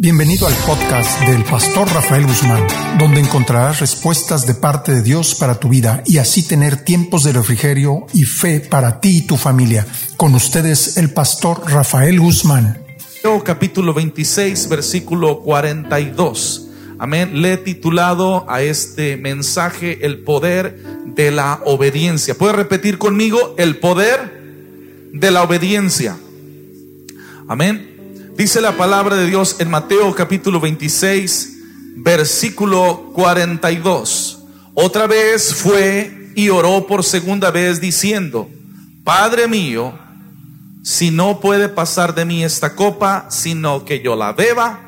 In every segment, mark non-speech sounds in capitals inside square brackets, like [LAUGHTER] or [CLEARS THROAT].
Bienvenido al podcast del pastor Rafael Guzmán, donde encontrarás respuestas de parte de Dios para tu vida y así tener tiempos de refrigerio y fe para ti y tu familia. Con ustedes el pastor Rafael Guzmán. Capítulo 26, versículo 42. Amén. Le he titulado a este mensaje el poder de la obediencia. ¿Puede repetir conmigo? El poder de la obediencia. Amén. Dice la palabra de Dios en Mateo capítulo 26, versículo 42. Otra vez fue y oró por segunda vez diciendo, Padre mío, si no puede pasar de mí esta copa, sino que yo la beba,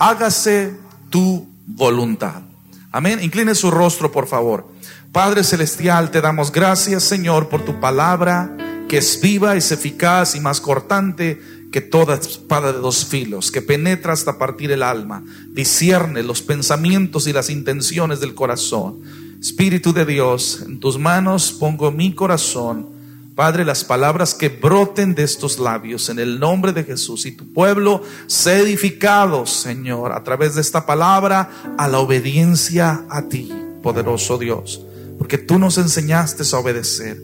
hágase tu voluntad. Amén. Incline su rostro, por favor. Padre Celestial, te damos gracias, Señor, por tu palabra, que es viva, es eficaz y más cortante que toda espada de dos filos, que penetra hasta partir el alma, discierne los pensamientos y las intenciones del corazón. Espíritu de Dios, en tus manos pongo mi corazón. Padre, las palabras que broten de estos labios en el nombre de Jesús y tu pueblo sea edificado, Señor, a través de esta palabra a la obediencia a ti, poderoso Dios, porque tú nos enseñaste a obedecer.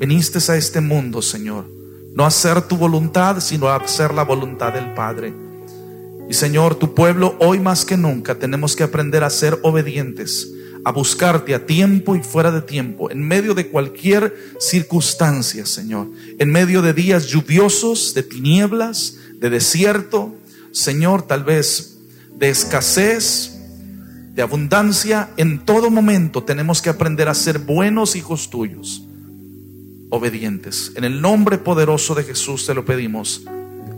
Viniste a este mundo, Señor, no hacer tu voluntad, sino hacer la voluntad del Padre. Y Señor, tu pueblo hoy más que nunca tenemos que aprender a ser obedientes, a buscarte a tiempo y fuera de tiempo, en medio de cualquier circunstancia, Señor, en medio de días lluviosos, de tinieblas, de desierto, Señor, tal vez de escasez, de abundancia, en todo momento tenemos que aprender a ser buenos hijos tuyos obedientes. En el nombre poderoso de Jesús te lo pedimos.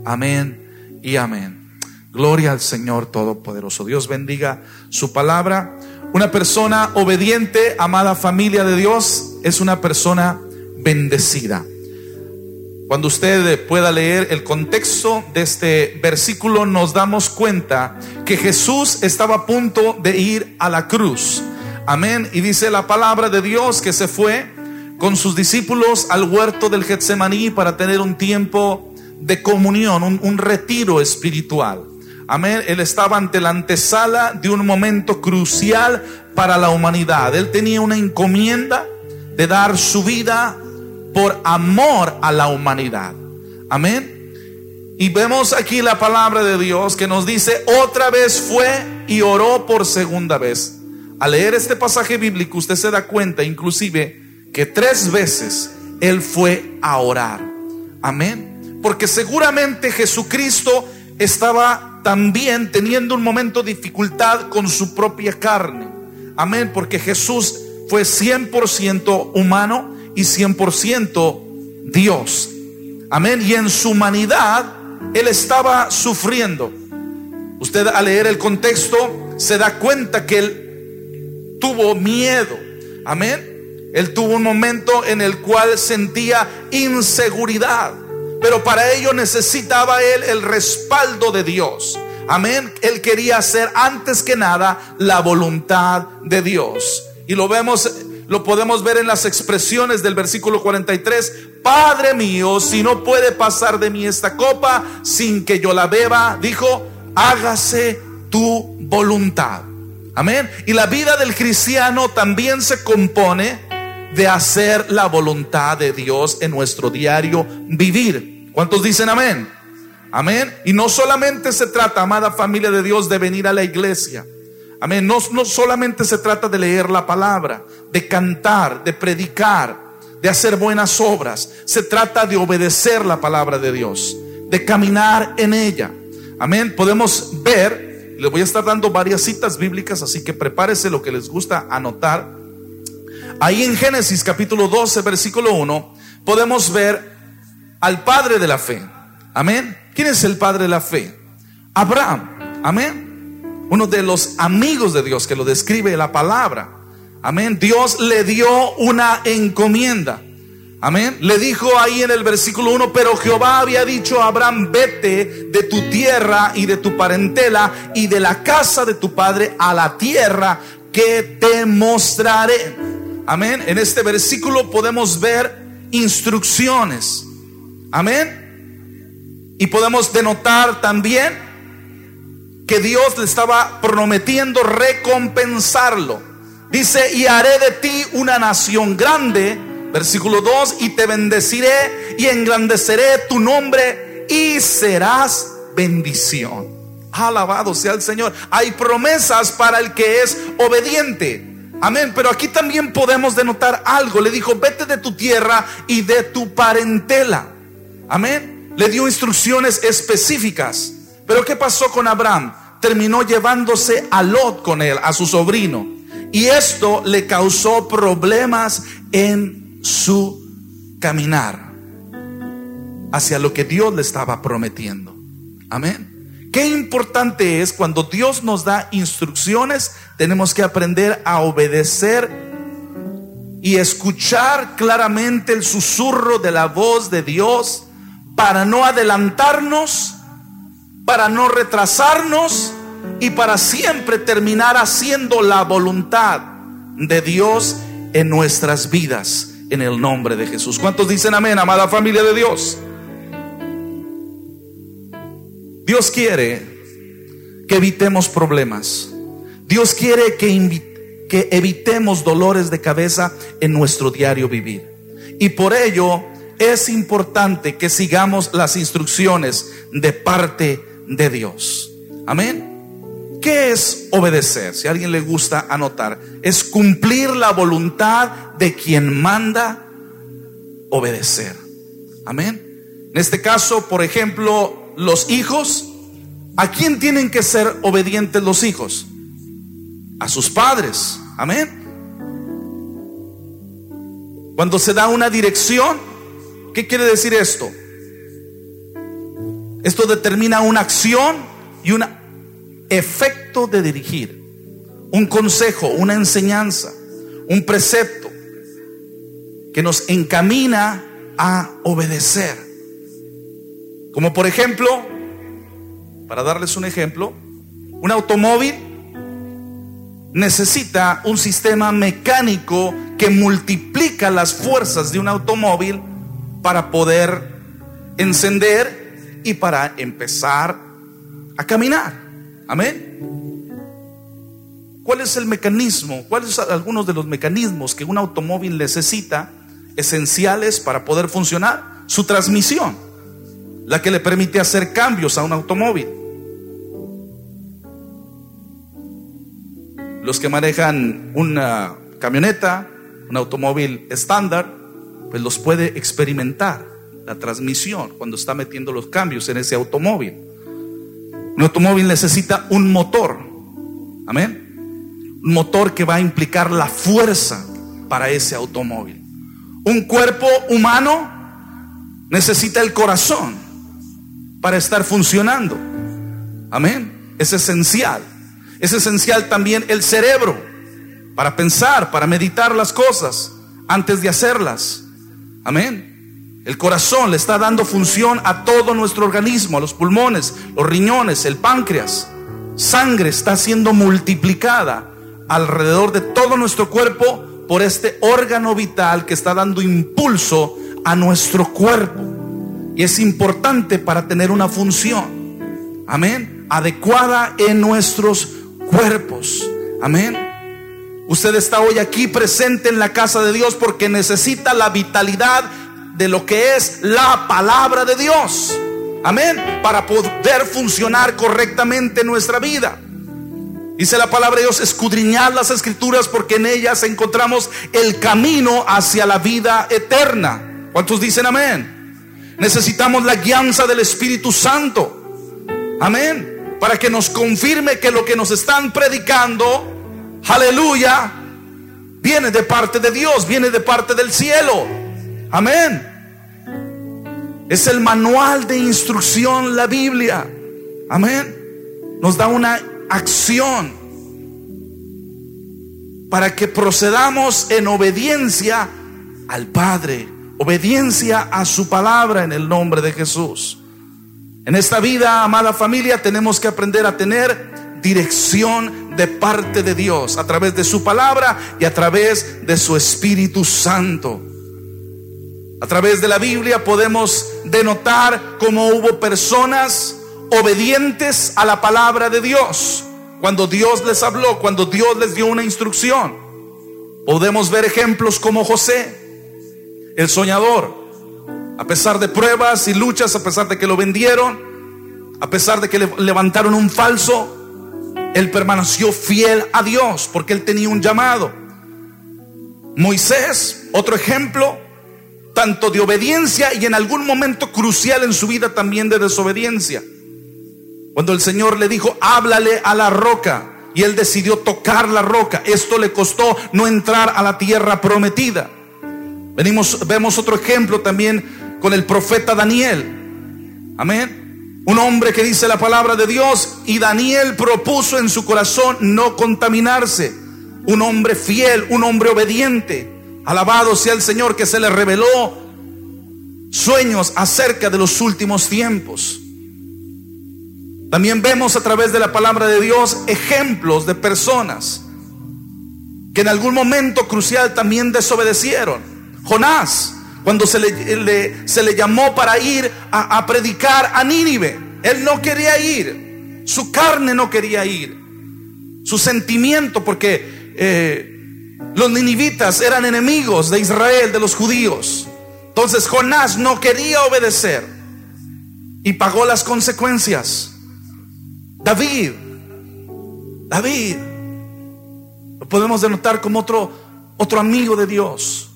Amén y amén. Gloria al Señor Todopoderoso. Dios bendiga su palabra. Una persona obediente, amada familia de Dios, es una persona bendecida. Cuando usted pueda leer el contexto de este versículo, nos damos cuenta que Jesús estaba a punto de ir a la cruz. Amén. Y dice la palabra de Dios que se fue con sus discípulos al huerto del Getsemaní para tener un tiempo de comunión, un, retiro espiritual. Amén. Él estaba ante la antesala de un momento crucial para la humanidad. Él tenía una encomienda de dar su vida por amor a la humanidad. Amén. Y vemos aquí la palabra de Dios que nos dice, otra vez fue y oró por segunda vez. Al leer este pasaje bíblico usted se da cuenta inclusive que tres veces Él fue a orar. Amén. Porque seguramente Jesucristo estaba también teniendo un momento de dificultad con su propia carne. Amén. Porque Jesús fue 100% humano y 100% Dios. Amén. Y en su humanidad Él estaba sufriendo. Usted al leer el contexto se da cuenta que Él tuvo miedo. Amén. Él tuvo un momento en el cual sentía inseguridad, pero para ello necesitaba él el respaldo de Dios. Amén. Él quería hacer antes que nada la voluntad de Dios. Y lo vemos, lo podemos ver en las expresiones del versículo 43. Padre mío, si no puede pasar de mí esta copa sin que yo la beba, dijo, hágase tu voluntad. Amén. Y la vida del cristiano también se compone de hacer la voluntad de Dios en nuestro diario vivir. ¿Cuántos dicen amén? Amén. Y no solamente se trata, amada familia de Dios, de venir a la iglesia. Amén. No, no solamente se trata de leer la palabra, de cantar, de predicar, de hacer buenas obras. Se trata de obedecer la palabra de Dios, de caminar en ella. Amén. Podemos ver, les voy a estar dando varias citas bíblicas, así que prepárese lo que les gusta anotar. Ahí en Génesis capítulo 12, versículo 1, podemos ver al padre de la fe. Amén. ¿Quién es el padre de la fe? Abraham. Amén. Uno de los amigos de Dios que lo describe la palabra. Amén. Dios le dio una encomienda. Amén. Le dijo ahí en el versículo 1, pero Jehová había dicho a Abraham, vete de tu tierra y de tu parentela y de la casa de tu padre a la tierra que te mostraré. Amén. En este versículo podemos ver instrucciones. Amén. Y podemos denotar también que Dios le estaba prometiendo recompensarlo. Dice, y haré de ti una nación grande, versículo 2, y te bendeciré y engrandeceré tu nombre y serás bendición. Alabado sea el Señor. Hay promesas para el que es obediente. Amén. Pero aquí también podemos denotar algo. Le dijo, vete de tu tierra y de tu parentela. Amén. Le dio instrucciones específicas. Pero ¿qué pasó con Abraham? Terminó llevándose a Lot con él, a su sobrino. Y esto le causó problemas en su caminar hacia lo que Dios le estaba prometiendo. Amén. Qué importante es cuando Dios nos da instrucciones, tenemos que aprender a obedecer y escuchar claramente el susurro de la voz de Dios para no adelantarnos, para no retrasarnos y para siempre terminar haciendo la voluntad de Dios en nuestras vidas en el nombre de Jesús. ¿Cuántos dicen amén, amada familia de Dios? Dios quiere que evitemos problemas. Dios quiere que, evitemos dolores de cabeza en nuestro diario vivir. Y por ello es importante que sigamos las instrucciones de parte de Dios. Amén. ¿Qué es obedecer? Si a alguien le gusta anotar, es cumplir la voluntad de quien manda obedecer. Amén. En este caso, por ejemplo, los hijos, ¿a quién tienen que ser obedientes los hijos? A sus padres. Amén. Cuando se da una dirección, ¿qué quiere decir esto? Esto determina una acción y un efecto de dirigir. Un consejo, una enseñanza, un precepto que nos encamina a obedecer. Como por ejemplo, para darles un ejemplo, un automóvil necesita un sistema mecánico que multiplica las fuerzas de un automóvil para poder encender y para empezar a caminar. Amén. ¿Cuál es el mecanismo? ¿Cuáles son algunos de los mecanismos que un automóvil necesita esenciales para poder funcionar? Su transmisión la que le permite hacer cambios a un automóvil. Los que manejan una camioneta, un automóvil estándar, pues los puede experimentar la transmisión cuando está metiendo los cambios en ese automóvil. Un automóvil necesita un motor. Amén. Un motor que va a implicar la fuerza para ese automóvil. Un cuerpo humano necesita el corazón para estar funcionando. Amén. Es esencial. Es esencial también el cerebro para pensar, para meditar las cosas antes de hacerlas. Amén. El corazón le está dando función a todo nuestro organismo, a los pulmones, los riñones, el páncreas. Sangre está siendo multiplicada alrededor de todo nuestro cuerpo por este órgano vital que está dando impulso a nuestro cuerpo. Y es importante para tener una función, amén, adecuada en nuestros cuerpos. Amén. Usted está hoy aquí presente en la casa de Dios porque necesita la vitalidad de lo que es la palabra de Dios. Amén. Para poder funcionar correctamente en nuestra vida. Dice la palabra de Dios, escudriñar las escrituras porque en ellas encontramos el camino hacia la vida eterna. ¿Cuántos dicen amén? Necesitamos la guianza del Espíritu Santo. Amén. Para que nos confirme que lo que nos están predicando, aleluya, viene de parte de Dios, viene de parte del cielo. Amén. Es el manual de instrucción la Biblia. Amén. Nos da una acción para que procedamos en obediencia al Padre obediencia a su palabra en el nombre de Jesús. En esta vida, amada familia, tenemos que aprender a tener dirección de parte de Dios a través de su palabra y a través de su Espíritu Santo. A través de la Biblia podemos denotar cómo hubo personas obedientes a la palabra de Dios. Cuando Dios les habló, cuando Dios les dio una instrucción. Podemos ver ejemplos como José, el soñador. A pesar de pruebas y luchas, a pesar de que lo vendieron, a pesar de que le levantaron un falso, él permaneció fiel a Dios porque él tenía un llamado. Moisés, otro ejemplo, tanto de obediencia y en algún momento crucial en su vida también de desobediencia. Cuando el Señor le dijo, háblale a la roca, y él decidió tocar la roca, esto le costó no entrar a la tierra prometida. Venimos, vemos otro ejemplo también con el profeta Daniel. Amén. Un hombre que dice la palabra de Dios y Daniel propuso en su corazón no contaminarse. Un hombre fiel, un hombre obediente. Alabado sea el Señor que se le reveló sueños acerca de los últimos tiempos. También vemos a través de la palabra de Dios ejemplos de personas que en algún momento crucial también desobedecieron. Jonás, cuando se le, se le llamó para ir a, predicar a Nínive, él no quería ir, su carne no quería ir, su sentimiento, porque eh, los ninivitas eran enemigos de Israel, de los judíos. Entonces Jonás no quería obedecer y pagó las consecuencias. David, David, lo podemos denotar como otro, otro amigo de Dios.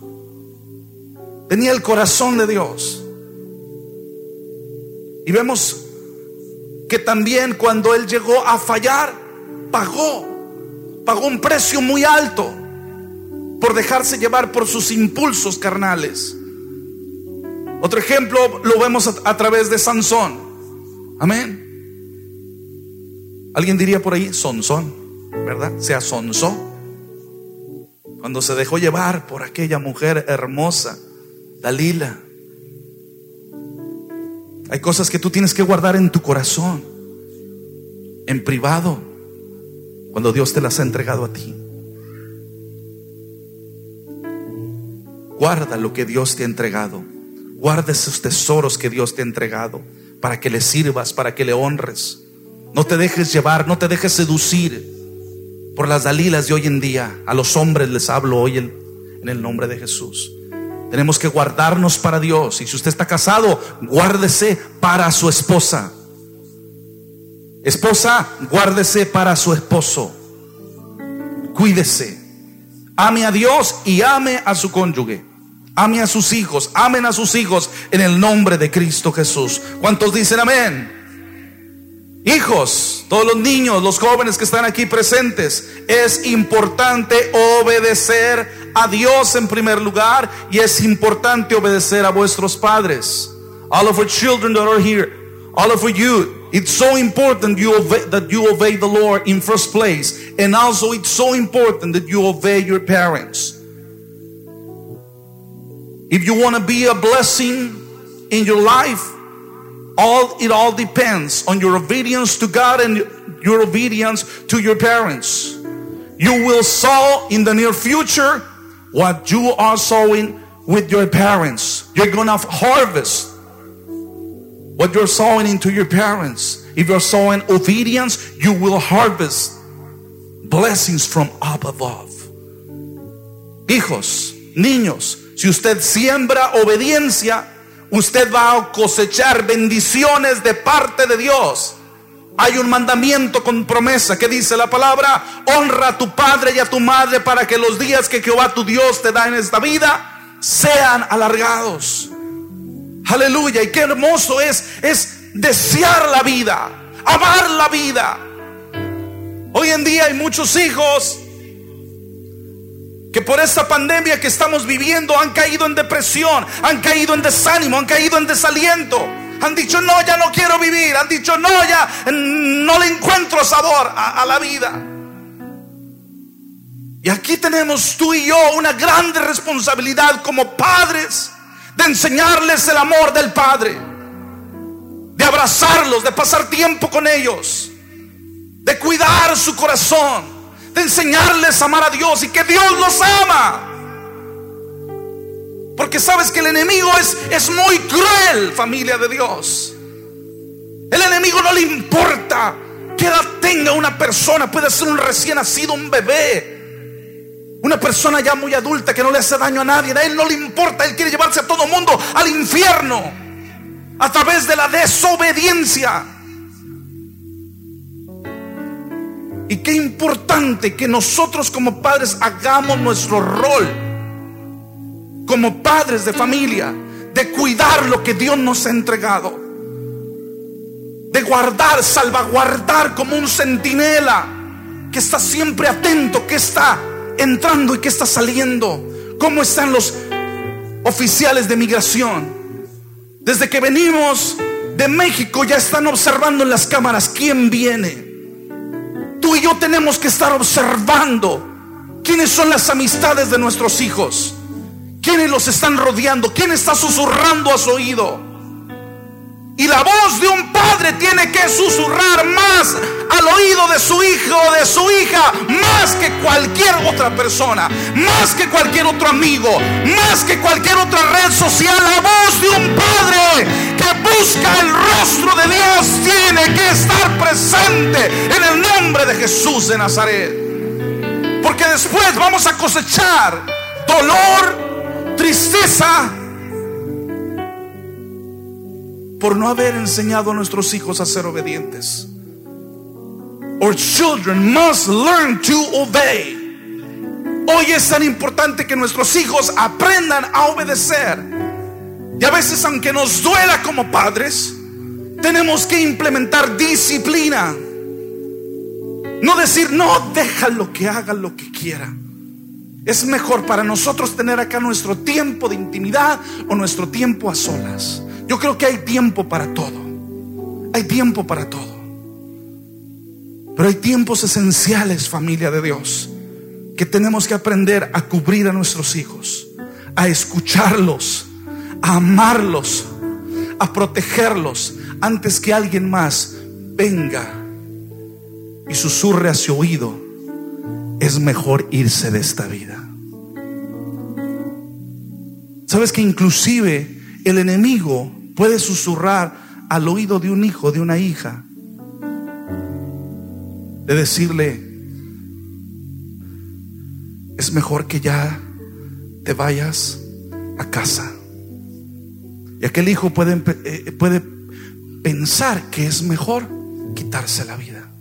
Tenía el corazón de Dios. Y vemos que también cuando él llegó a fallar, pagó, pagó un precio muy alto por dejarse llevar por sus impulsos carnales. Otro ejemplo lo vemos a, través de Sansón. Amén. Alguien diría por ahí, Sonsón, ¿verdad? Se asonzó. Cuando se dejó llevar por aquella mujer hermosa, Dalila. Hay cosas que tú tienes que guardar en tu corazón, en privado, cuando Dios te las ha entregado a ti. Guarda lo que Dios te ha entregado. Guarda esos tesoros que Dios te ha entregado para que le sirvas, para que le honres. No te dejes llevar, no te dejes seducir por las dalilas de hoy en día. A los hombres les hablo hoy en el nombre de Jesús. Tenemos que guardarnos para Dios. Y si usted está casado, guárdese para su esposa. Esposa, guárdese para su esposo. Cuídese. Ame a Dios y ame a su cónyuge. Ame a sus hijos. Amen a sus hijos en el nombre de Cristo Jesús. ¿Cuántos dicen amén? Hijos, todos los niños, los jóvenes que están aquí presentes, es importante obedecer a Dios en primer lugar y es importante obedecer a vuestros padres. All of our children that are here, all of you, it's so important you obey, that you obey the Lord in first place, and also it's so important that you obey your parents. If you want to be a blessing in your life, all it all depends on your obedience to God and your obedience to your parents. You will sow in the near future what you are sowing with your parents. You're gonna harvest what you're sowing into your parents. If you're sowing obedience, you will harvest blessings from up above. Hijos, niños, si usted siembra obediencia, usted va a cosechar bendiciones de parte de Dios. Hay un mandamiento con promesa que dice la palabra, honra a tu padre y a tu madre para que los días que Jehová tu Dios te da en esta vida sean alargados. Aleluya, y qué hermoso es es desear la vida, amar la vida. Hoy en día hay muchos hijos que por esta pandemia que estamos viviendo han caído en depresión, han caído en desánimo, han caído en desaliento. Han dicho, no, ya no quiero vivir. Han dicho, no, ya no le encuentro sabor a, a la vida. Y aquí tenemos tú y yo una grande responsabilidad como padres de enseñarles el amor del Padre, de abrazarlos, de pasar tiempo con ellos, de cuidar su corazón de enseñarles a amar a Dios y que Dios los ama. Porque sabes que el enemigo es, es muy cruel, familia de Dios. El enemigo no le importa qué edad tenga una persona. Puede ser un recién nacido, un bebé. Una persona ya muy adulta que no le hace daño a nadie. A él no le importa. Él quiere llevarse a todo mundo al infierno. A través de la desobediencia. Y qué importante que nosotros como padres hagamos nuestro rol como padres de familia, de cuidar lo que Dios nos ha entregado, de guardar, salvaguardar como un centinela que está siempre atento, que está entrando y que está saliendo, cómo están los oficiales de migración. Desde que venimos de México ya están observando en las cámaras quién viene. Tú y yo tenemos que estar observando quiénes son las amistades de nuestros hijos. ¿Quiénes los están rodeando? ¿Quién está susurrando a su oído? Y la voz de un padre tiene que susurrar más al oído de su hijo o de su hija, más que cualquier otra persona, más que cualquier otro amigo, más que cualquier otra red social. La voz de un padre que busca el rostro de Dios tiene que estar presente en el nombre de Jesús de Nazaret. Porque después vamos a cosechar dolor, tristeza por no haber enseñado a nuestros hijos a ser obedientes. Our children must learn to obey. Hoy es tan importante que nuestros hijos aprendan a obedecer. Y a veces, aunque nos duela como padres, tenemos que implementar disciplina. No decir, no, déjalo que haga lo que quiera. Es mejor para nosotros tener acá nuestro tiempo de intimidad o nuestro tiempo a solas. Yo creo que hay tiempo para todo. Hay tiempo para todo. Pero hay tiempos esenciales, familia de Dios, que tenemos que aprender a cubrir a nuestros hijos, a escucharlos, a amarlos, a protegerlos antes que alguien más venga y susurre a su oído. Es mejor irse de esta vida. Sabes que inclusive el enemigo puede susurrar al oído de un hijo, de una hija, de decirle, es mejor que ya te vayas a casa. Y aquel hijo puede, eh, puede pensar que es mejor quitarse la vida.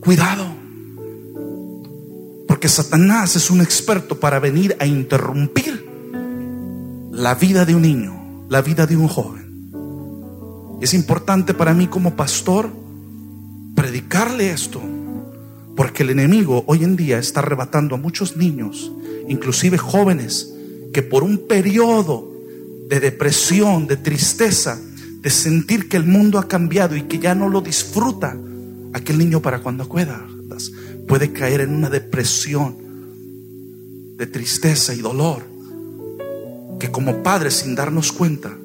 Cuidado, porque Satanás es un experto para venir a interrumpir la vida de un niño la vida de un joven. Es importante para mí como pastor predicarle esto, porque el enemigo hoy en día está arrebatando a muchos niños, inclusive jóvenes, que por un periodo de depresión, de tristeza, de sentir que el mundo ha cambiado y que ya no lo disfruta, aquel niño para cuando acuerdas puede caer en una depresión de tristeza y dolor que como padres sin darnos cuenta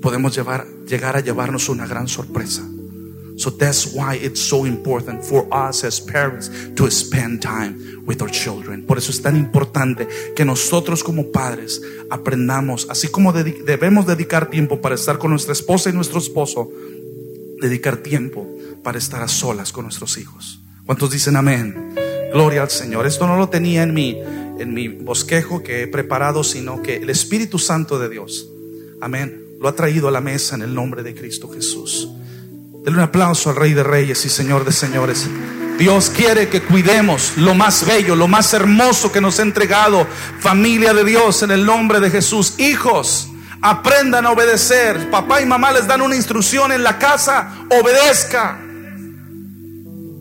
podemos llevar, llegar a llevarnos una gran sorpresa. So that's why it's so important for us as parents to spend time with our children. Por eso es tan importante que nosotros como padres aprendamos, así como debemos dedicar tiempo para estar con nuestra esposa y nuestro esposo, dedicar tiempo para estar a solas con nuestros hijos. ¿Cuántos dicen amén? Gloria al Señor. Esto no lo tenía en mí en mi bosquejo que he preparado, sino que el Espíritu Santo de Dios, amén, lo ha traído a la mesa en el nombre de Cristo Jesús. Denle un aplauso al Rey de Reyes y Señor de Señores. Dios quiere que cuidemos lo más bello, lo más hermoso que nos ha entregado, familia de Dios, en el nombre de Jesús. Hijos, aprendan a obedecer. Papá y mamá les dan una instrucción en la casa, obedezca.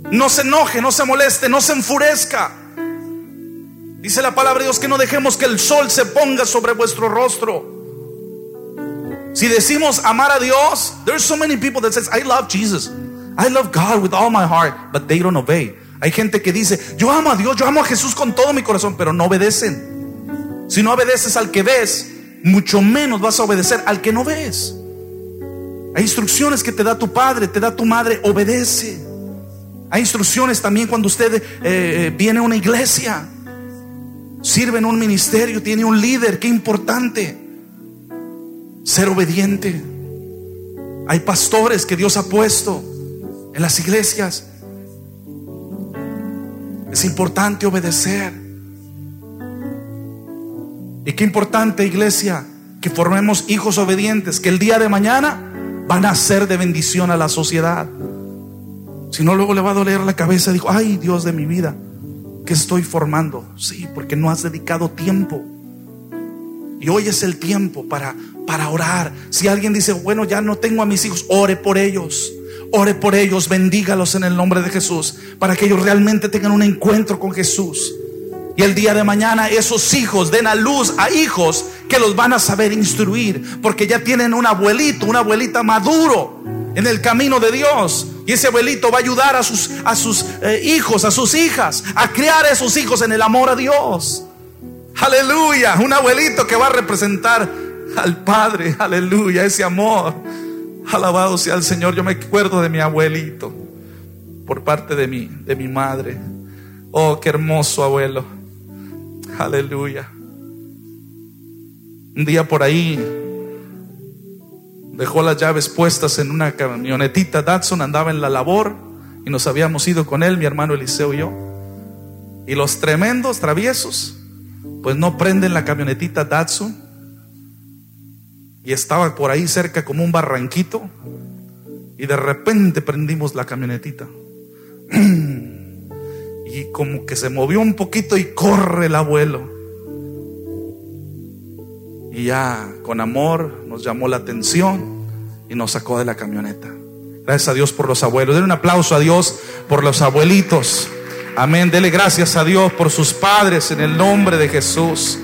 No se enoje, no se moleste, no se enfurezca. Dice la palabra de Dios que no dejemos que el sol se ponga sobre vuestro rostro. Si decimos amar a Dios, there's so many people that says I love Jesus. I love God with all my heart, but they don't obey. Hay gente que dice, yo amo a Dios, yo amo a Jesús con todo mi corazón, pero no obedecen. Si no obedeces al que ves, mucho menos vas a obedecer al que no ves. Hay instrucciones que te da tu padre, te da tu madre, obedece. Hay instrucciones también cuando usted eh, eh, viene a una iglesia sirve en un ministerio, tiene un líder, qué importante. Ser obediente. Hay pastores que Dios ha puesto en las iglesias. Es importante obedecer. Y qué importante, iglesia, que formemos hijos obedientes, que el día de mañana van a ser de bendición a la sociedad. Si no, luego le va a doler la cabeza. Dijo, ay Dios de mi vida, ¿qué estoy formando? Sí, porque no has dedicado tiempo. Y hoy es el tiempo para, para orar. Si alguien dice, bueno, ya no tengo a mis hijos, ore por ellos. Ore por ellos, bendígalos en el nombre de Jesús, para que ellos realmente tengan un encuentro con Jesús. Y el día de mañana esos hijos den a luz a hijos que los van a saber instruir, porque ya tienen un abuelito, una abuelita maduro en el camino de Dios. Y ese abuelito va a ayudar a sus, a sus eh, hijos, a sus hijas, a criar a esos hijos en el amor a Dios. Aleluya, un abuelito que va a representar al Padre, aleluya, ese amor. Alabado sea el Señor. Yo me acuerdo de mi abuelito por parte de mi, de mi madre. Oh, qué hermoso abuelo. Aleluya. Un día por ahí dejó las llaves puestas en una camionetita. Datsun andaba en la labor y nos habíamos ido con él, mi hermano Eliseo y yo. Y los tremendos traviesos, pues no prenden la camionetita Datsun y estaba por ahí cerca como un barranquito y de repente prendimos la camionetita. [CLEARS THROAT] Y como que se movió un poquito y corre el abuelo. Y ya con amor nos llamó la atención y nos sacó de la camioneta. Gracias a Dios por los abuelos. Denle un aplauso a Dios por los abuelitos. Amén. Dele gracias a Dios por sus padres en el nombre de Jesús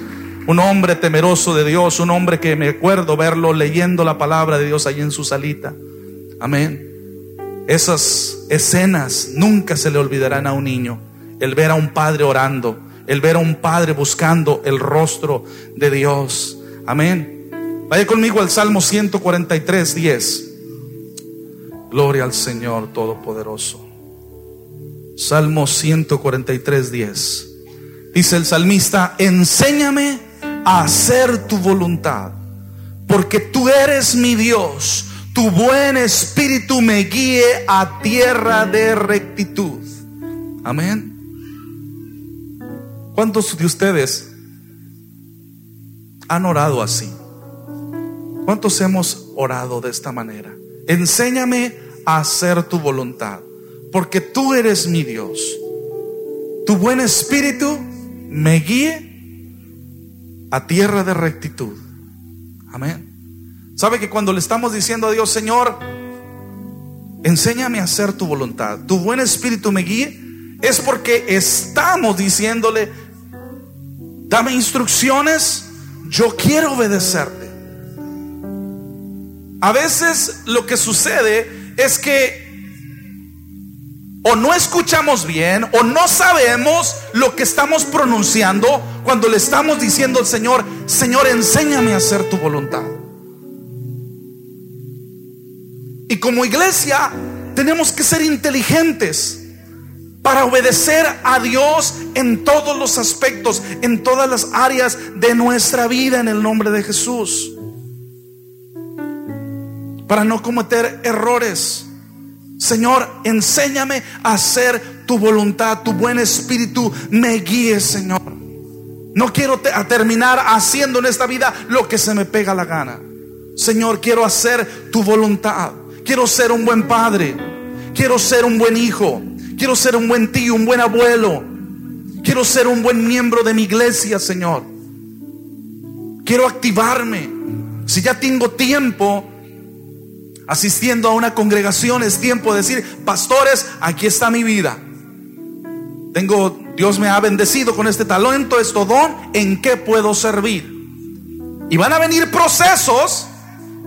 un hombre temeroso de Dios, un hombre que me acuerdo verlo leyendo la palabra de Dios allí en su salita. Amén. Esas escenas nunca se le olvidarán a un niño. El ver a un padre orando, el ver a un padre buscando el rostro de Dios. Amén. Vaya conmigo al Salmo 143, 10. Gloria al Señor Todopoderoso. Salmo 143, 10. Dice el salmista, enséñame hacer tu voluntad, porque tú eres mi Dios, tu buen espíritu me guíe a tierra de rectitud. Amén. ¿Cuántos de ustedes han orado así? ¿Cuántos hemos orado de esta manera? Enséñame a hacer tu voluntad, porque tú eres mi Dios. Tu buen espíritu me guíe a tierra de rectitud. Amén. ¿Sabe que cuando le estamos diciendo a Dios, Señor, enséñame a hacer tu voluntad, tu buen espíritu me guíe, es porque estamos diciéndole, dame instrucciones, yo quiero obedecerte. A veces lo que sucede es que o no escuchamos bien o no sabemos lo que estamos pronunciando cuando le estamos diciendo al Señor, Señor, enséñame a hacer tu voluntad. Y como iglesia tenemos que ser inteligentes para obedecer a Dios en todos los aspectos, en todas las áreas de nuestra vida en el nombre de Jesús. Para no cometer errores. Señor, enséñame a hacer tu voluntad, tu buen espíritu me guíe, Señor. No quiero terminar haciendo en esta vida lo que se me pega la gana. Señor, quiero hacer tu voluntad. Quiero ser un buen padre. Quiero ser un buen hijo. Quiero ser un buen tío, un buen abuelo. Quiero ser un buen miembro de mi iglesia, Señor. Quiero activarme. Si ya tengo tiempo, asistiendo a una congregación, es tiempo de decir, pastores, aquí está mi vida. Tengo, Dios me ha bendecido con este talento, este don, ¿en qué puedo servir? Y van a venir procesos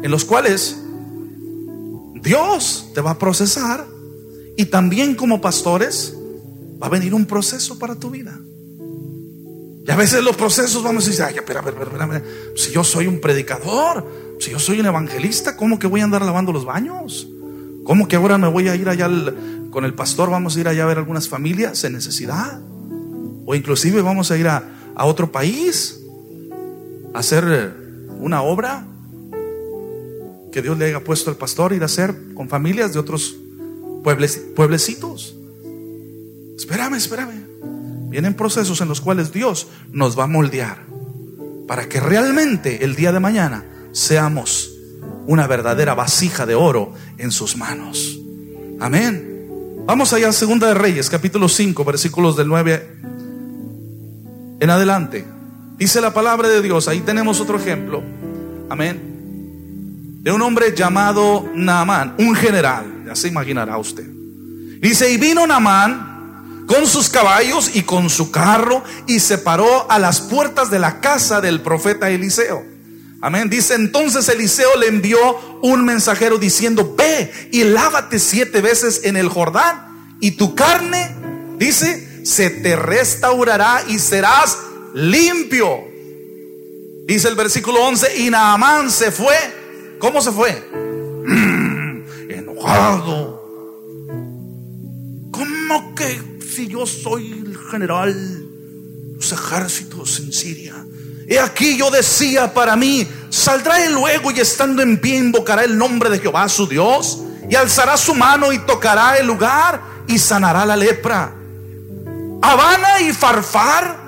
en los cuales Dios te va a procesar y también como pastores va a venir un proceso para tu vida. Y a veces los procesos vamos a decir, ay, espera, espera, espera, si yo soy un predicador, si yo soy un evangelista, ¿cómo que voy a andar lavando los baños? ¿Cómo que ahora me voy a ir allá con el pastor? Vamos a ir allá a ver algunas familias en necesidad. O inclusive vamos a ir a, a otro país a hacer una obra. que Dios le haya puesto al pastor ir a hacer con familias de otros pueblecitos. Espérame, espérame. Vienen procesos en los cuales Dios nos va a moldear para que realmente el día de mañana seamos una verdadera vasija de oro en sus manos. Amén. Vamos allá a Segunda de Reyes, capítulo 5, versículos del 9 en adelante. Dice la palabra de Dios, ahí tenemos otro ejemplo. Amén. De un hombre llamado Naamán, un general, se imaginará usted. Dice, y vino Naamán con sus caballos y con su carro y se paró a las puertas de la casa del profeta Eliseo. Amén. Dice entonces Eliseo le envió un mensajero diciendo, ve y lávate siete veces en el Jordán y tu carne, dice, se te restaurará y serás limpio. Dice el versículo 11, y Naamán se fue. ¿Cómo se fue? [CLEARS THROAT] ¿Cómo que si yo soy el general de los ejércitos en Siria? He aquí yo decía para mí, saldrá él luego y estando en pie invocará el nombre de Jehová su Dios y alzará su mano y tocará el lugar y sanará la lepra. Habana y Farfar,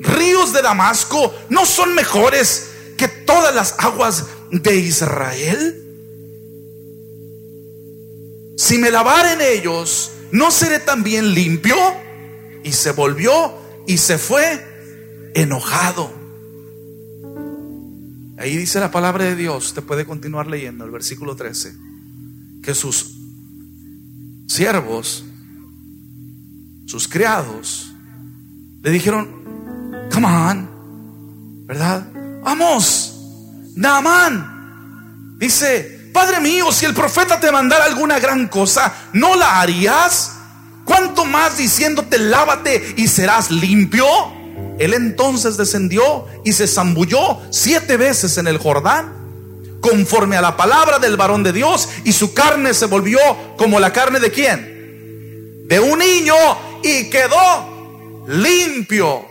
ríos de Damasco, ¿no son mejores que todas las aguas de Israel? Si me lavar en ellos, ¿no seré también limpio? Y se volvió y se fue enojado. Ahí dice la palabra de Dios, te puede continuar leyendo el versículo 13, que sus siervos, sus criados, le dijeron, come on, ¿verdad? Vamos, Naamán. Dice, Padre mío, si el profeta te mandara alguna gran cosa, ¿no la harías? ¿Cuánto más diciéndote, lávate y serás limpio? Él entonces descendió y se zambulló siete veces en el Jordán, conforme a la palabra del varón de Dios, y su carne se volvió como la carne de quién? De un niño y quedó limpio.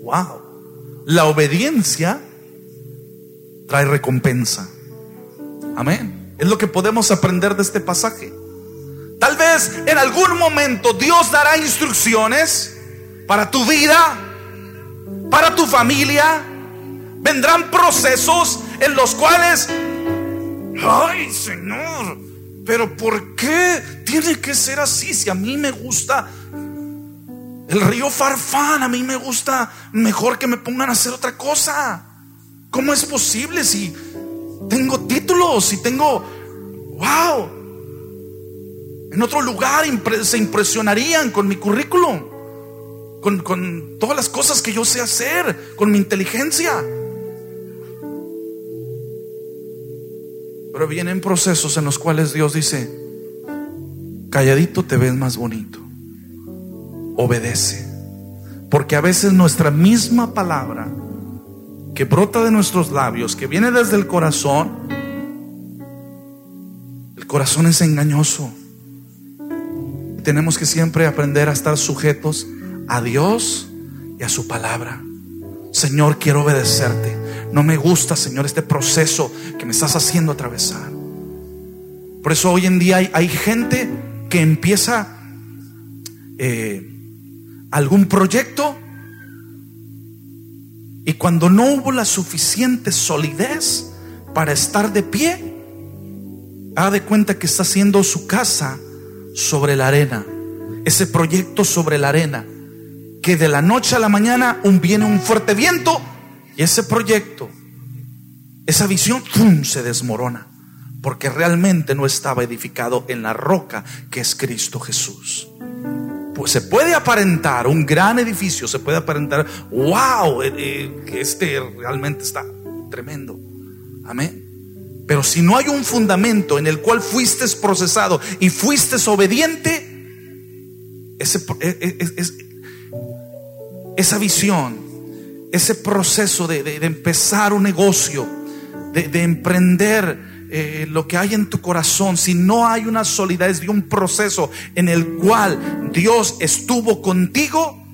Wow. La obediencia trae recompensa. Amén. Es lo que podemos aprender de este pasaje. Tal vez en algún momento Dios dará instrucciones para tu vida, para tu familia. Vendrán procesos en los cuales, ay Señor, pero ¿por qué tiene que ser así? Si a mí me gusta el río Farfán, a mí me gusta mejor que me pongan a hacer otra cosa. ¿Cómo es posible si tengo títulos, si tengo, wow, en otro lugar se impresionarían con mi currículum, con, con todas las cosas que yo sé hacer, con mi inteligencia. Pero vienen procesos en los cuales Dios dice, calladito te ves más bonito, obedece. Porque a veces nuestra misma palabra que brota de nuestros labios, que viene desde el corazón, el corazón es engañoso tenemos que siempre aprender a estar sujetos a Dios y a su palabra. Señor, quiero obedecerte. No me gusta, Señor, este proceso que me estás haciendo atravesar. Por eso hoy en día hay, gente que empieza eh, algún proyecto y cuando no hubo la suficiente solidez para estar de pie, ha de cuenta que está haciendo su casa sobre la arena, ese proyecto sobre la arena, que de la noche a la mañana un, viene un fuerte viento y ese proyecto, esa visión, se desmorona, porque realmente no estaba edificado en la roca que es Cristo Jesús. Se puede aparentar un gran edificio, se puede aparentar, wow, eh, eh, que este realmente está tremendo. Amén. Pero si no hay un fundamento en el cual fuiste procesado y fuiste obediente, ese, e, e, esa visión, ese proceso de, empezar un negocio, de, emprender eh, lo que hay en tu corazón, si no hay una solidez de un proceso en el cual Dios estuvo contigo,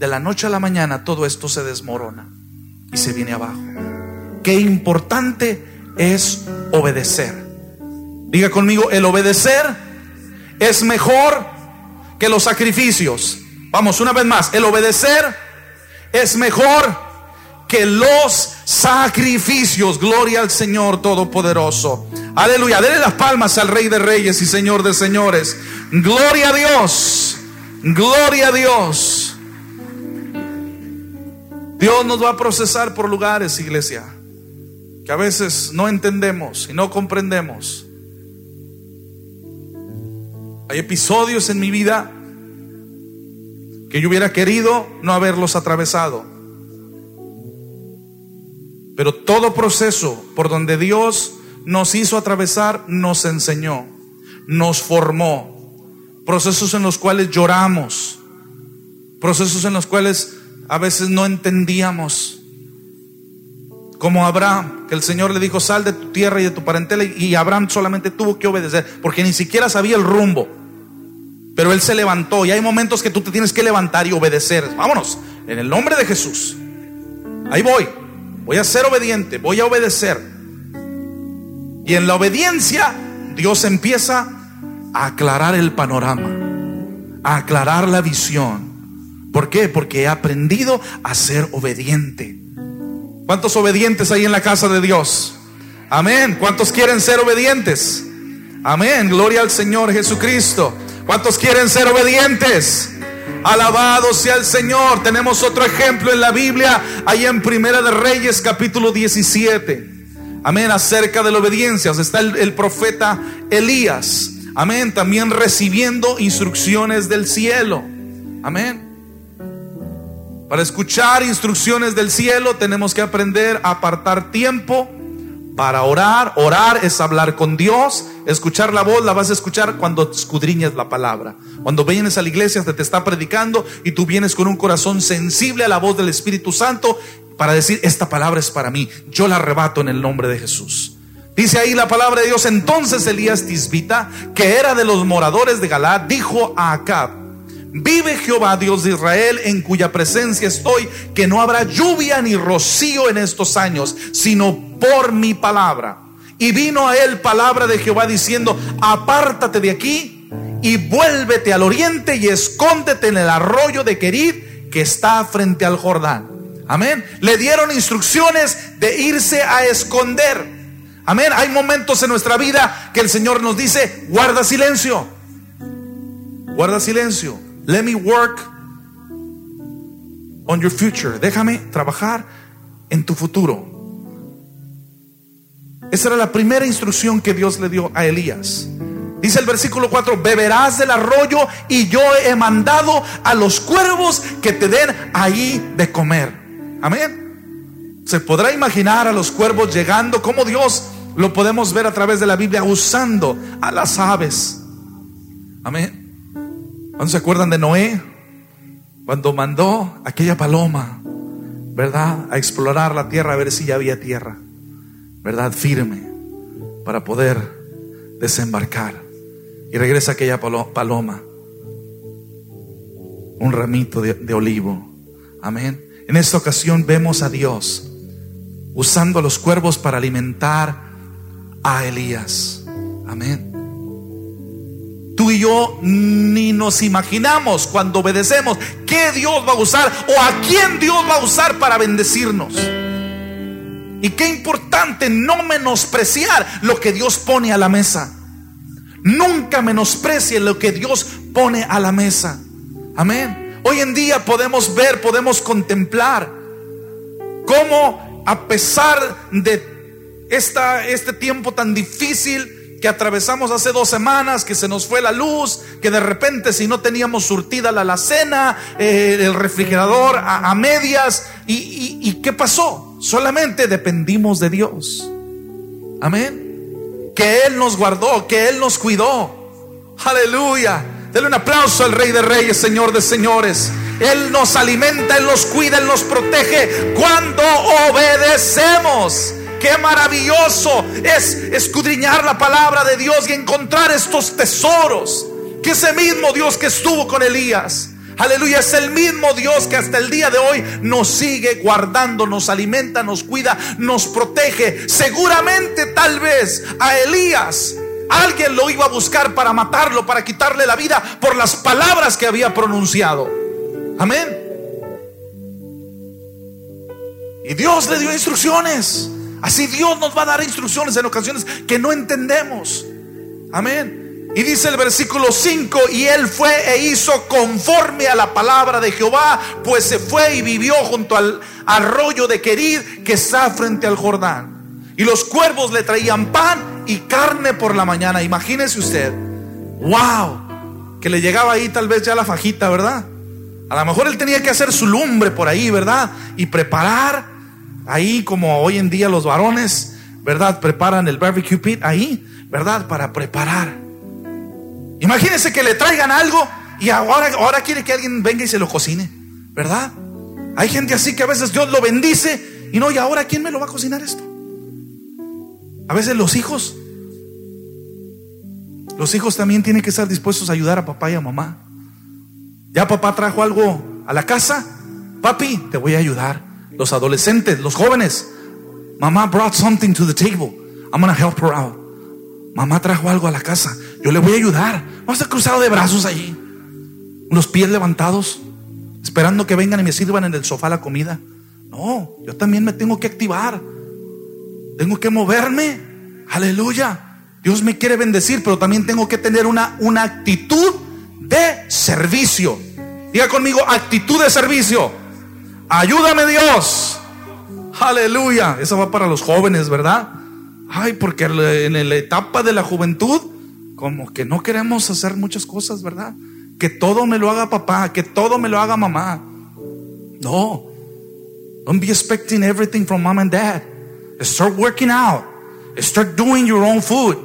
de la noche a la mañana todo esto se desmorona y se viene abajo. qué importante es obedecer. Diga conmigo, el obedecer es mejor que los sacrificios. Vamos, una vez más, el obedecer es mejor que los sacrificios. Gloria al Señor Todopoderoso. Aleluya. Denle las palmas al Rey de Reyes y Señor de Señores. Gloria a Dios. Gloria a Dios. Dios nos va a procesar por lugares, iglesia, que a veces no entendemos y no comprendemos. Hay episodios en mi vida que yo hubiera querido no haberlos atravesado. Pero todo proceso por donde Dios nos hizo atravesar nos enseñó, nos formó. Procesos en los cuales lloramos, procesos en los cuales a veces no entendíamos. Como Abraham, que el Señor le dijo, sal de tu tierra y de tu parentela, y Abraham solamente tuvo que obedecer, porque ni siquiera sabía el rumbo. Pero él se levantó y hay momentos que tú te tienes que levantar y obedecer. Vámonos, en el nombre de Jesús. Ahí voy. Voy a ser obediente, voy a obedecer. Y en la obediencia Dios empieza a aclarar el panorama, a aclarar la visión. ¿Por qué? Porque he aprendido a ser obediente. ¿Cuántos obedientes hay en la casa de Dios? Amén. ¿Cuántos quieren ser obedientes? Amén. Gloria al Señor Jesucristo. ¿Cuántos quieren ser obedientes? Alabado sea el Señor. Tenemos otro ejemplo en la Biblia, ahí en Primera de Reyes, capítulo 17. Amén, acerca de la obediencia. Está el, el profeta Elías. Amén, también recibiendo instrucciones del cielo. Amén. Para escuchar instrucciones del cielo tenemos que aprender a apartar tiempo para orar. Orar es hablar con Dios. Escuchar la voz la vas a escuchar cuando escudriñas la palabra. Cuando vienes a la iglesia, te, te está predicando y tú vienes con un corazón sensible a la voz del Espíritu Santo para decir, esta palabra es para mí. Yo la arrebato en el nombre de Jesús. Dice ahí la palabra de Dios. Entonces Elías Tisbita, que era de los moradores de Galad, dijo a Acab, Vive Jehová Dios de Israel, en cuya presencia estoy, que no habrá lluvia ni rocío en estos años, sino por mi palabra. Y vino a él palabra de Jehová diciendo, apártate de aquí y vuélvete al oriente y escóndete en el arroyo de Querid que está frente al Jordán. Amén. Le dieron instrucciones de irse a esconder. Amén. Hay momentos en nuestra vida que el Señor nos dice, guarda silencio. Guarda silencio. Let me work on your future. Déjame trabajar en tu futuro. Esa era la primera instrucción que Dios le dio a Elías. Dice el versículo 4, beberás del arroyo y yo he mandado a los cuervos que te den ahí de comer. Amén. Se podrá imaginar a los cuervos llegando, como Dios lo podemos ver a través de la Biblia usando a las aves. Amén. ¿Cuándo se acuerdan de Noé? Cuando mandó aquella paloma, ¿verdad? A explorar la tierra a ver si ya había tierra, ¿verdad? Firme, para poder desembarcar. Y regresa aquella paloma, un ramito de, olivo. Amén. En esta ocasión vemos a Dios usando los cuervos para alimentar a Elías. Amén. Tú y yo ni nos imaginamos cuando obedecemos qué Dios va a usar o a quién Dios va a usar para bendecirnos. Y qué importante no menospreciar lo que Dios pone a la mesa. Nunca menosprecie lo que Dios pone a la mesa. Amén. Hoy en día podemos ver, podemos contemplar cómo a pesar de esta, este tiempo tan difícil, que atravesamos hace dos semanas, que se nos fue la luz, que de repente si no teníamos surtida la alacena, eh, el refrigerador a, medias, y, y, qué pasó? Solamente dependimos de Dios. Amén. Que Él nos guardó, que Él nos cuidó. Aleluya. Denle un aplauso al Rey de Reyes, Señor de Señores. Él nos alimenta, Él nos cuida, Él nos protege cuando obedecemos. Qué maravilloso es escudriñar la palabra de Dios y encontrar estos tesoros. Que ese mismo Dios que estuvo con Elías. Aleluya, es el mismo Dios que hasta el día de hoy nos sigue guardando, nos alimenta, nos cuida, nos protege. Seguramente tal vez a Elías alguien lo iba a buscar para matarlo, para quitarle la vida por las palabras que había pronunciado. Amén. Y Dios le dio instrucciones. Así Dios nos va a dar instrucciones en ocasiones que no entendemos. Amén. Y dice el versículo 5, y él fue e hizo conforme a la palabra de Jehová, pues se fue y vivió junto al arroyo de Querid que está frente al Jordán. Y los cuervos le traían pan y carne por la mañana. Imagínese usted, wow, que le llegaba ahí tal vez ya la fajita, ¿verdad? A lo mejor él tenía que hacer su lumbre por ahí, ¿verdad? Y preparar ahí como hoy en día los varones, ¿verdad? Preparan el barbecue pit ahí, ¿verdad? Para preparar. Imagínense que le traigan algo y ahora, ahora quiere que alguien venga y se lo cocine, ¿verdad? Hay gente así que a veces Dios lo bendice y no, ¿y ahora quién me lo va a cocinar esto? A veces los hijos, los hijos también tienen que estar dispuestos a ayudar a papá y a mamá. Ya papá trajo algo a la casa, papi, te voy a ayudar. Los adolescentes, los jóvenes, mamá brought something to the table. I'm gonna help her out. Mamá trajo algo a la casa. Yo le voy a ayudar. Vamos a cruzado de brazos allí. Unos pies levantados. Esperando que vengan y me sirvan en el sofá la comida. No, yo también me tengo que activar. Tengo que moverme. Aleluya. Dios me quiere bendecir, pero también tengo que tener una, una actitud de servicio. Diga conmigo, actitud de servicio. Ayúdame Dios. Aleluya. Eso va para los jóvenes, ¿verdad? Ay, porque en la etapa de la juventud, como que no queremos hacer muchas cosas, ¿verdad? Que todo me lo haga papá, que todo me lo haga mamá. No. Don't be expecting everything from mom and dad. Start working out. Start doing your own food.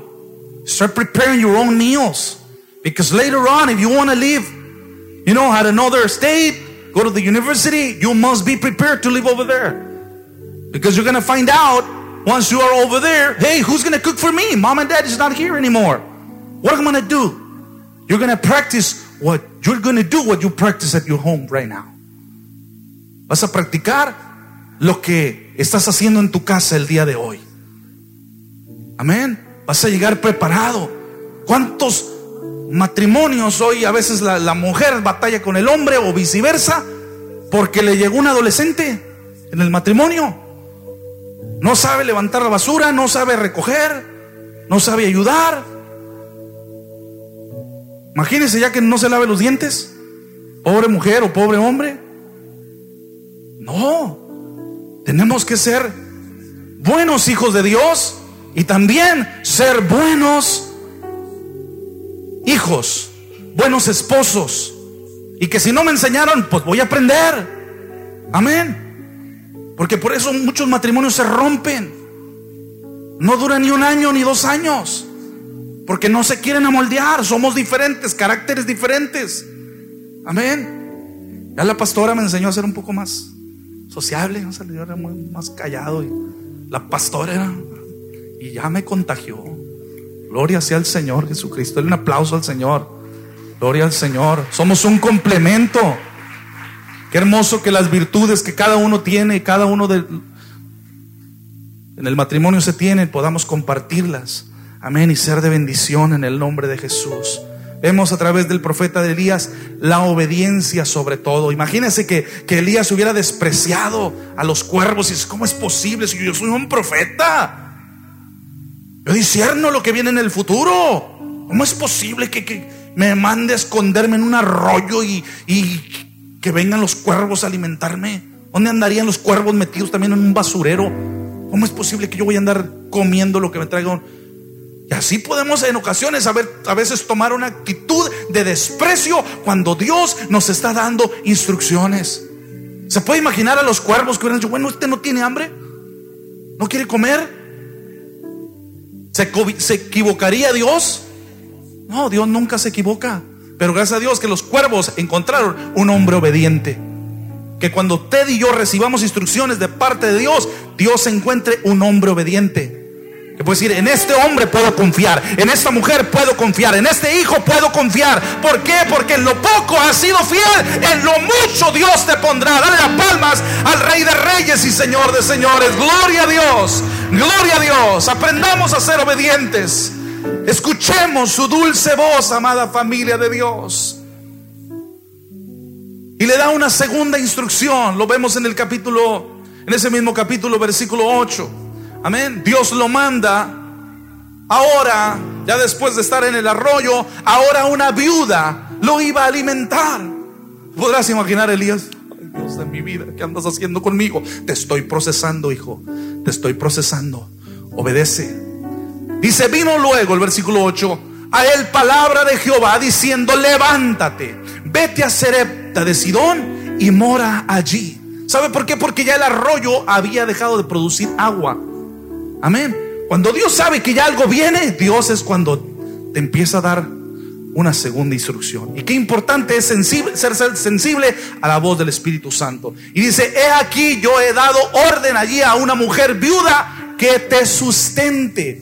Start preparing your own meals. Because later on, if you want to live, you know, at another state, go to the university, you must be prepared to live over there. Because you're going to find out once you are over there, hey, who's going to cook for me? Mom and dad is not here anymore. What am I going do? You're going to practice what you're going to do what you practice at your home right now. Vas a practicar lo que estás haciendo en tu casa el día de hoy. Amén. Vas a llegar preparado. ¿Cuántos matrimonios hoy a veces la, la mujer batalla con el hombre o viceversa porque le llegó un adolescente en el matrimonio? No sabe levantar la basura, no sabe recoger, no sabe ayudar. Imagínese ya que no se lave los dientes. Pobre mujer o pobre hombre. No. Tenemos que ser buenos hijos de Dios y también ser buenos hijos, buenos esposos. Y que si no me enseñaron, pues voy a aprender. Amén. Porque por eso muchos matrimonios se rompen. No duran ni un año ni dos años. Porque no se quieren amoldear. Somos diferentes, caracteres diferentes. Amén. Ya la pastora me enseñó a ser un poco más sociable. Yo era muy más callado. Y la pastora era. Y ya me contagió. Gloria sea al Señor Jesucristo. Dale un aplauso al Señor. Gloria al Señor. Somos un complemento. Qué hermoso que las virtudes que cada uno tiene, cada uno de, en el matrimonio se tienen, podamos compartirlas. Amén. Y ser de bendición en el nombre de Jesús. Vemos a través del profeta de Elías la obediencia sobre todo. Imagínense que, que Elías hubiera despreciado a los cuervos y dice, ¿cómo es posible si yo soy un profeta? Yo disierno lo que viene en el futuro. ¿Cómo es posible que, que me mande a esconderme en un arroyo y, y que vengan los cuervos a alimentarme. ¿Dónde andarían los cuervos metidos también en un basurero? ¿Cómo es posible que yo voy a andar comiendo lo que me traigan? Y así podemos en ocasiones a, a veces tomar una actitud de desprecio cuando Dios nos está dando instrucciones. ¿Se puede imaginar a los cuervos que hubieran dicho, bueno, este no tiene hambre? ¿No quiere comer? ¿Se, ¿Se equivocaría Dios? No, Dios nunca se equivoca. Pero gracias a Dios que los cuervos encontraron un hombre obediente. Que cuando Ted y yo recibamos instrucciones de parte de Dios, Dios encuentre un hombre obediente. Puedes decir, en este hombre puedo confiar, en esta mujer puedo confiar, en este hijo puedo confiar. ¿Por qué? Porque en lo poco has sido fiel, en lo mucho Dios te pondrá. Dale las palmas al Rey de Reyes y Señor de Señores. Gloria a Dios, gloria a Dios. Aprendamos a ser obedientes. Escuchemos su dulce voz, amada familia de Dios. Y le da una segunda instrucción. Lo vemos en el capítulo, en ese mismo capítulo, versículo 8. Amén. Dios lo manda. Ahora, ya después de estar en el arroyo, ahora una viuda lo iba a alimentar. ¿Podrás imaginar, Elías? Dios de mi vida, ¿qué andas haciendo conmigo? Te estoy procesando, hijo. Te estoy procesando. Obedece. Dice, vino luego el versículo 8, a él palabra de Jehová diciendo, levántate, vete a Serepta de Sidón y mora allí. ¿Sabe por qué? Porque ya el arroyo había dejado de producir agua. Amén. Cuando Dios sabe que ya algo viene, Dios es cuando te empieza a dar una segunda instrucción. Y qué importante es sensible, ser sensible a la voz del Espíritu Santo. Y dice, he aquí yo he dado orden allí a una mujer viuda que te sustente.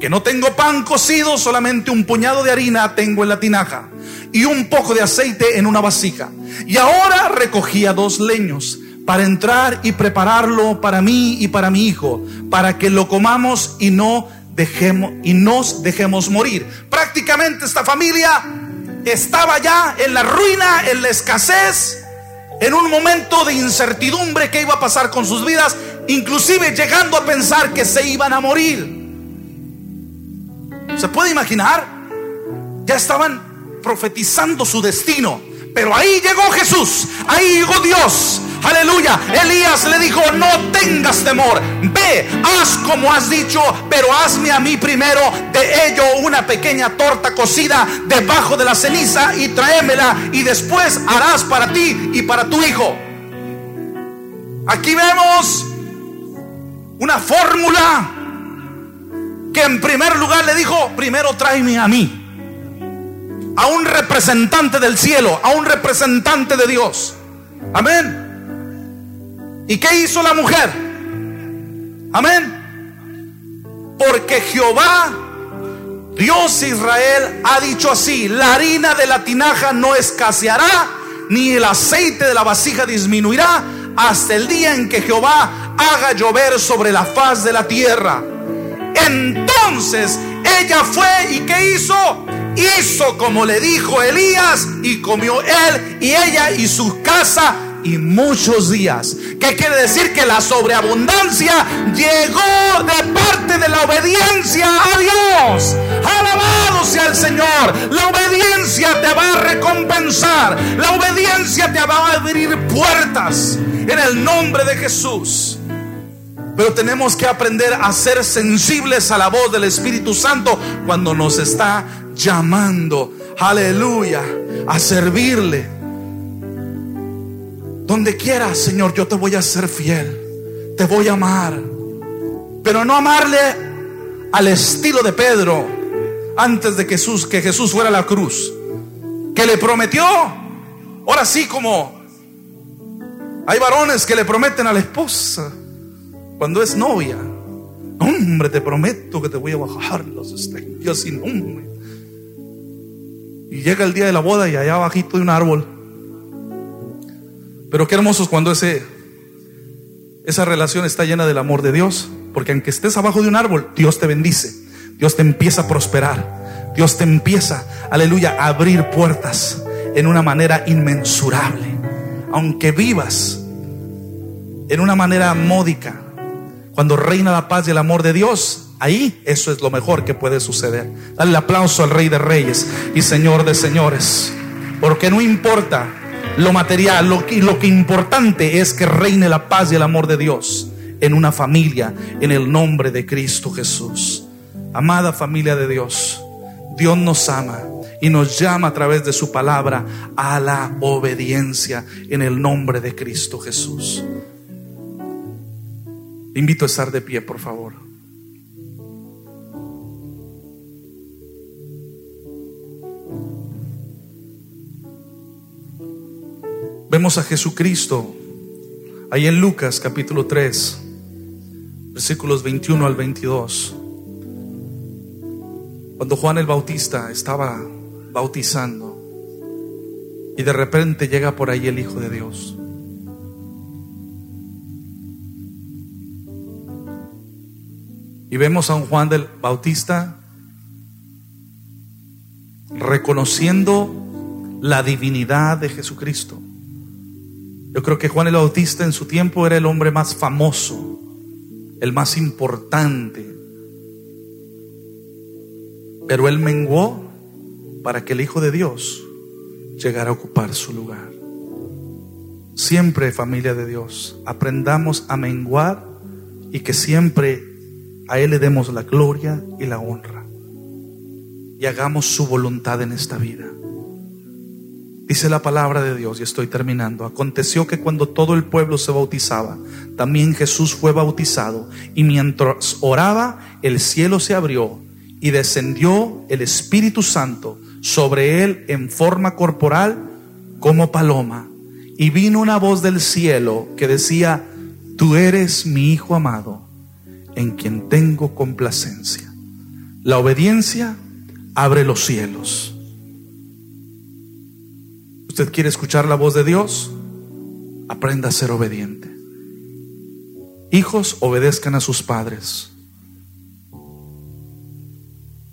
que no tengo pan cocido, solamente un puñado de harina tengo en la tinaja y un poco de aceite en una vasija. Y ahora recogía dos leños para entrar y prepararlo para mí y para mi hijo, para que lo comamos y no dejemos y nos dejemos morir. Prácticamente esta familia estaba ya en la ruina, en la escasez, en un momento de incertidumbre que iba a pasar con sus vidas, inclusive llegando a pensar que se iban a morir. ¿Se puede imaginar? Ya estaban profetizando su destino. Pero ahí llegó Jesús, ahí llegó Dios. Aleluya. Elías le dijo, no tengas temor. Ve, haz como has dicho, pero hazme a mí primero de ello una pequeña torta cocida debajo de la ceniza y tráemela y después harás para ti y para tu hijo. Aquí vemos una fórmula en primer lugar le dijo, primero tráeme a mí, a un representante del cielo, a un representante de Dios. Amén. ¿Y qué hizo la mujer? Amén. Porque Jehová, Dios Israel, ha dicho así, la harina de la tinaja no escaseará, ni el aceite de la vasija disminuirá, hasta el día en que Jehová haga llover sobre la faz de la tierra. Entonces ella fue y ¿qué hizo? Hizo como le dijo Elías y comió él y ella y su casa y muchos días. ¿Qué quiere decir? Que la sobreabundancia llegó de parte de la obediencia a Dios. Alabado sea el Señor. La obediencia te va a recompensar. La obediencia te va a abrir puertas en el nombre de Jesús. Pero tenemos que aprender a ser sensibles a la voz del Espíritu Santo cuando nos está llamando. Aleluya. A servirle. Donde quieras, Señor, yo te voy a ser fiel. Te voy a amar. Pero no amarle al estilo de Pedro antes de Jesús, que Jesús fuera a la cruz. Que le prometió. Ahora sí, como hay varones que le prometen a la esposa cuando es novia, hombre, te prometo que te voy a bajar los estrellas sin hombre. Y llega el día de la boda y allá bajito de un árbol. Pero qué hermoso es cuando ese, esa relación está llena del amor de Dios. Porque aunque estés abajo de un árbol, Dios te bendice. Dios te empieza a prosperar. Dios te empieza, aleluya, a abrir puertas en una manera inmensurable. Aunque vivas en una manera módica, cuando reina la paz y el amor de Dios, ahí eso es lo mejor que puede suceder. Dale aplauso al Rey de Reyes y Señor de Señores. Porque no importa lo material, lo que, lo que importante es que reine la paz y el amor de Dios en una familia, en el nombre de Cristo Jesús. Amada familia de Dios, Dios nos ama y nos llama a través de su palabra a la obediencia en el nombre de Cristo Jesús. Invito a estar de pie, por favor. Vemos a Jesucristo ahí en Lucas capítulo 3, versículos 21 al 22. Cuando Juan el Bautista estaba bautizando y de repente llega por ahí el Hijo de Dios. Y vemos a un Juan del Bautista reconociendo la divinidad de Jesucristo. Yo creo que Juan el Bautista en su tiempo era el hombre más famoso, el más importante. Pero él menguó para que el Hijo de Dios llegara a ocupar su lugar. Siempre, familia de Dios, aprendamos a menguar y que siempre a Él le demos la gloria y la honra. Y hagamos su voluntad en esta vida. Dice la palabra de Dios, y estoy terminando. Aconteció que cuando todo el pueblo se bautizaba, también Jesús fue bautizado, y mientras oraba, el cielo se abrió y descendió el Espíritu Santo sobre él en forma corporal como paloma. Y vino una voz del cielo que decía, tú eres mi Hijo amado, en quien tengo complacencia. La obediencia abre los cielos. ¿Usted quiere escuchar la voz de Dios? Aprenda a ser obediente. Hijos, obedezcan a sus padres.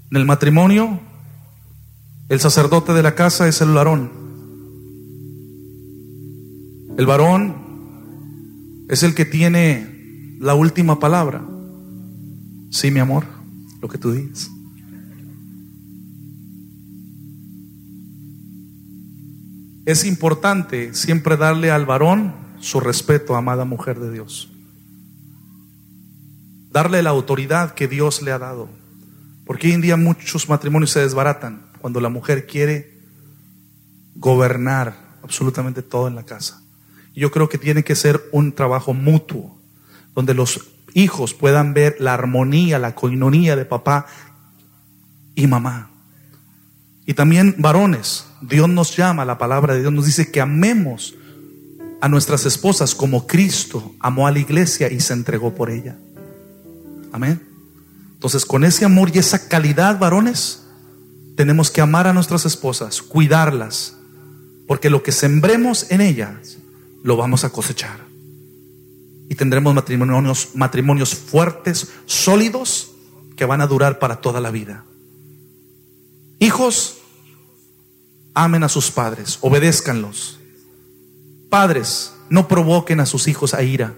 En el matrimonio, el sacerdote de la casa es el varón. El varón es el que tiene la última palabra. Sí, mi amor, lo que tú dices. Es importante siempre darle al varón su respeto, amada mujer de Dios. Darle la autoridad que Dios le ha dado. Porque hoy en día muchos matrimonios se desbaratan cuando la mujer quiere gobernar absolutamente todo en la casa. Yo creo que tiene que ser un trabajo mutuo, donde los hijos puedan ver la armonía, la coinonía de papá y mamá. Y también varones, Dios nos llama, la palabra de Dios nos dice que amemos a nuestras esposas como Cristo amó a la iglesia y se entregó por ella. Amén. Entonces, con ese amor y esa calidad, varones, tenemos que amar a nuestras esposas, cuidarlas, porque lo que sembremos en ellas, lo vamos a cosechar. Y tendremos matrimonios, matrimonios fuertes, sólidos, que van a durar para toda la vida. Hijos, amen a sus padres, obedézcanlos. Padres, no provoquen a sus hijos a ira.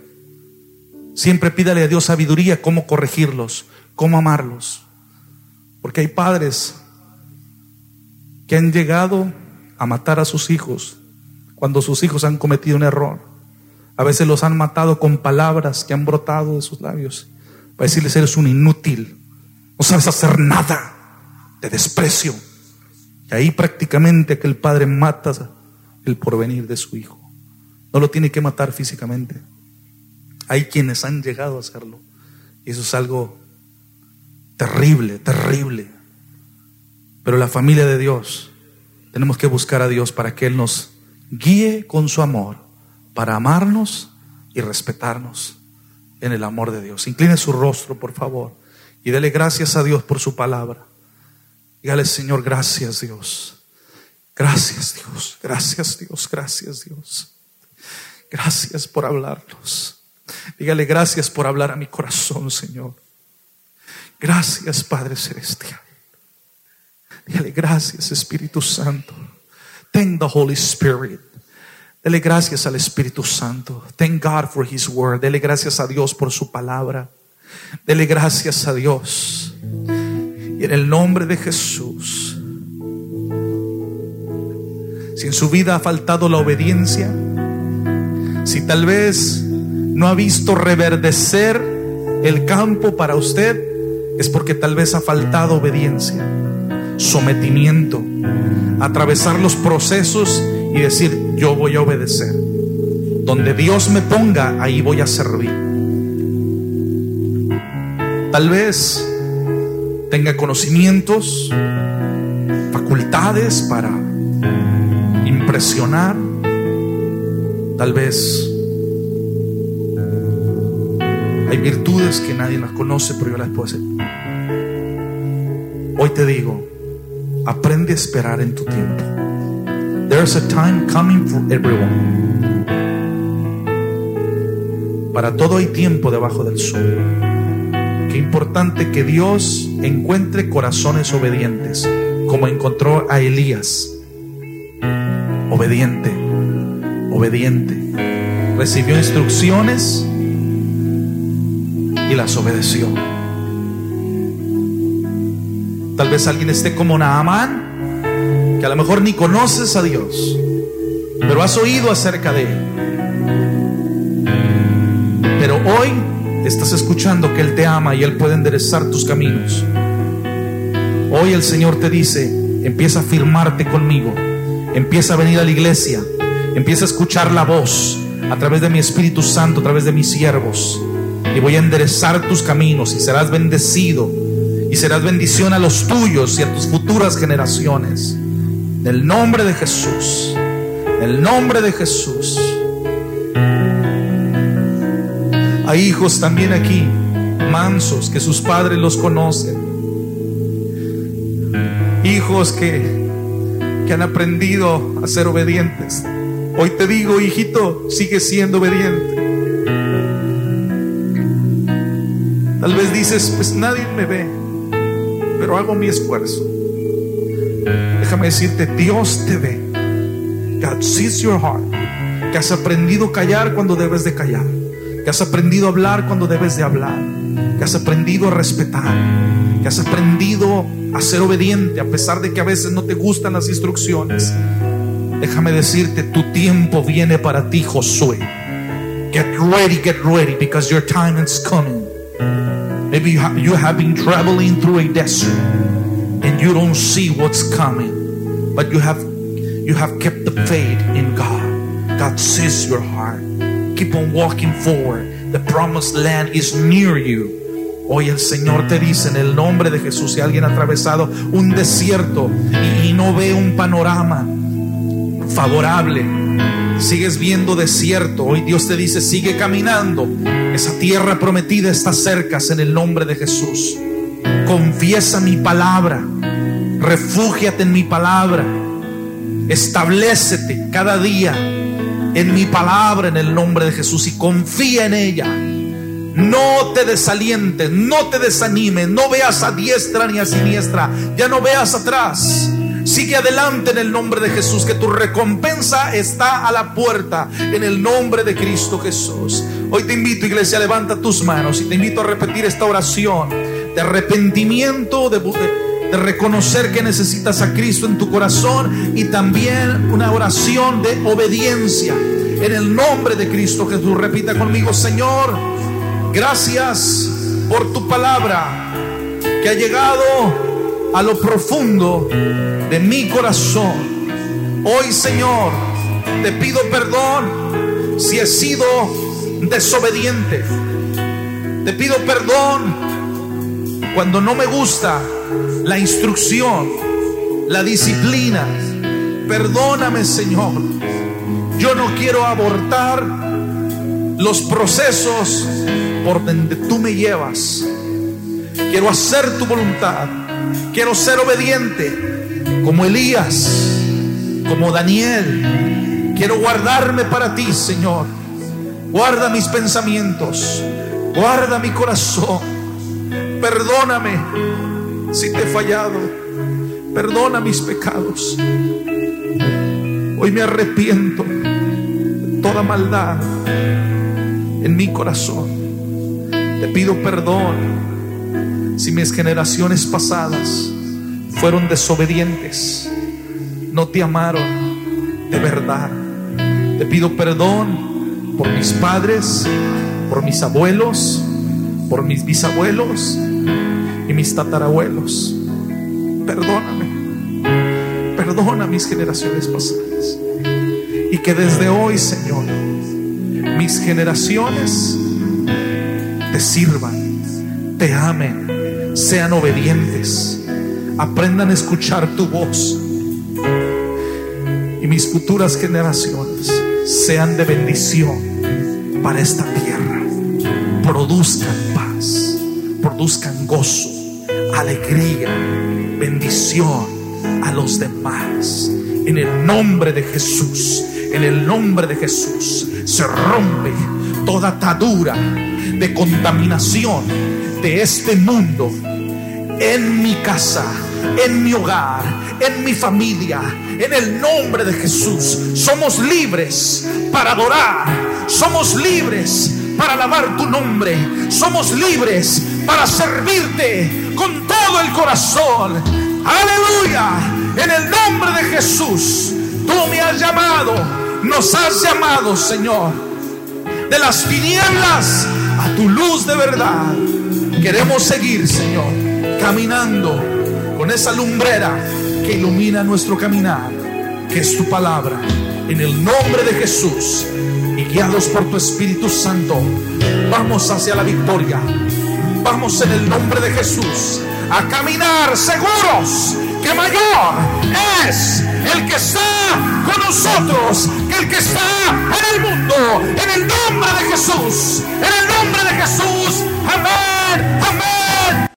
Siempre pídale a Dios sabiduría cómo corregirlos, cómo amarlos. Porque hay padres que han llegado a matar a sus hijos cuando sus hijos han cometido un error. A veces los han matado con palabras que han brotado de sus labios para decirles eres un inútil, no sabes hacer nada de desprecio. Y ahí prácticamente aquel padre mata el porvenir de su hijo. No lo tiene que matar físicamente. Hay quienes han llegado a hacerlo. Y eso es algo terrible, terrible. Pero la familia de Dios, tenemos que buscar a Dios para que Él nos guíe con su amor, para amarnos y respetarnos en el amor de Dios. Incline su rostro, por favor, y dele gracias a Dios por su palabra. Dígale, Señor, gracias Dios. Gracias Dios, gracias Dios, gracias Dios. Gracias por hablarnos. Dígale gracias por hablar a mi corazón, Señor. Gracias, Padre Celestial. Dígale gracias, Espíritu Santo. Thank the Holy Spirit. Dele gracias al Espíritu Santo. Thank God for His Word. Dele gracias a Dios por su palabra. Dele gracias a Dios. Y en el nombre de Jesús, si en su vida ha faltado la obediencia, si tal vez no ha visto reverdecer el campo para usted, es porque tal vez ha faltado obediencia, sometimiento, atravesar los procesos y decir, yo voy a obedecer. Donde Dios me ponga, ahí voy a servir. Tal vez tenga conocimientos, facultades para impresionar. Tal vez hay virtudes que nadie las conoce, pero yo las puedo hacer. Hoy te digo, aprende a esperar en tu tiempo. There's a time coming for everyone. Para todo hay tiempo debajo del sol. Qué importante que Dios encuentre corazones obedientes, como encontró a Elías. Obediente, obediente. Recibió instrucciones y las obedeció. Tal vez alguien esté como Naamán, que a lo mejor ni conoces a Dios, pero has oído acerca de Él. Pero hoy estás escuchando que Él te ama y Él puede enderezar tus caminos. Hoy el Señor te dice, empieza a firmarte conmigo, empieza a venir a la iglesia, empieza a escuchar la voz a través de mi Espíritu Santo, a través de mis siervos y voy a enderezar tus caminos y serás bendecido y serás bendición a los tuyos y a tus futuras generaciones. El nombre de Jesús, el nombre de Jesús. Hay hijos también aquí, mansos, que sus padres los conocen. Hijos que, que han aprendido a ser obedientes. Hoy te digo, hijito, sigue siendo obediente. Tal vez dices, pues nadie me ve, pero hago mi esfuerzo. Déjame decirte, Dios te ve. God sees your heart. Que has aprendido a callar cuando debes de callar. Que has aprendido a hablar cuando debes de hablar. Que has aprendido a respetar. Que has aprendido a ser obediente a pesar de que a veces no te gustan las instrucciones. Déjame decirte, tu tiempo viene para ti, Josué. Get ready, get ready, because your time is coming. Maybe you, you have been traveling through a desert and you don't see what's coming, but you have you have kept the faith in God. God sees your heart. Keep on walking forward. The promised land is near you. Hoy el Señor te dice en el nombre de Jesús, si alguien ha atravesado un desierto y, y no ve un panorama favorable, sigues viendo desierto, hoy Dios te dice, sigue caminando. Esa tierra prometida está cerca en el nombre de Jesús. Confiesa mi palabra, refúgiate en mi palabra, establecete cada día en mi palabra en el nombre de Jesús y confía en ella. No te desalientes, no te desanimes, no veas a diestra ni a siniestra, ya no veas atrás. Sigue adelante en el nombre de Jesús, que tu recompensa está a la puerta en el nombre de Cristo Jesús. Hoy te invito, iglesia, levanta tus manos y te invito a repetir esta oración de arrepentimiento, de, de reconocer que necesitas a Cristo en tu corazón y también una oración de obediencia en el nombre de Cristo Jesús. Repita conmigo, Señor, gracias por tu palabra que ha llegado a lo profundo de mi corazón. Hoy, Señor, te pido perdón si he sido desobediente. Te pido perdón cuando no me gusta la instrucción, la disciplina. Perdóname, Señor. Yo no quiero abortar los procesos por donde tú me llevas. Quiero hacer tu voluntad. Quiero ser obediente como Elías, como Daniel. Quiero guardarme para ti, Señor. Guarda mis pensamientos. Guarda mi corazón. Perdóname si te he fallado. Perdona mis pecados. Hoy me arrepiento de toda maldad en mi corazón. Te pido perdón si mis generaciones pasadas fueron desobedientes, no te amaron de verdad. Te pido perdón por mis padres, por mis abuelos, por mis bisabuelos. Mis tatarabuelos. Perdóname. Perdona mis generaciones pasadas. Y que desde hoy, Señor, mis generaciones te sirvan, te amen, sean obedientes, aprendan a escuchar tu voz. Y mis futuras generaciones sean de bendición para esta tierra. Produzcan paz, produzcan gozo, alegría, bendición a los demás. En el nombre de Jesús, en el nombre de Jesús, se rompe toda atadura de contaminación de este mundo en mi casa, en mi hogar, en mi familia. En el nombre de Jesús somos libres para adorar, somos libres para alabar tu nombre, somos libres para servirte con todo el corazón. Aleluya, en el nombre de Jesús, tú me has llamado, nos has llamado, Señor, de las tinieblas a tu luz de verdad. Queremos seguir, Señor, caminando con esa lumbrera que ilumina nuestro caminar, que es tu palabra. En el nombre de Jesús y guiados por tu Espíritu Santo, vamos hacia la victoria vamos en el nombre de Jesús a caminar seguros que mayor es el que está con nosotros que el que está en el mundo. En el nombre de Jesús, en el nombre de Jesús. Amén, amén.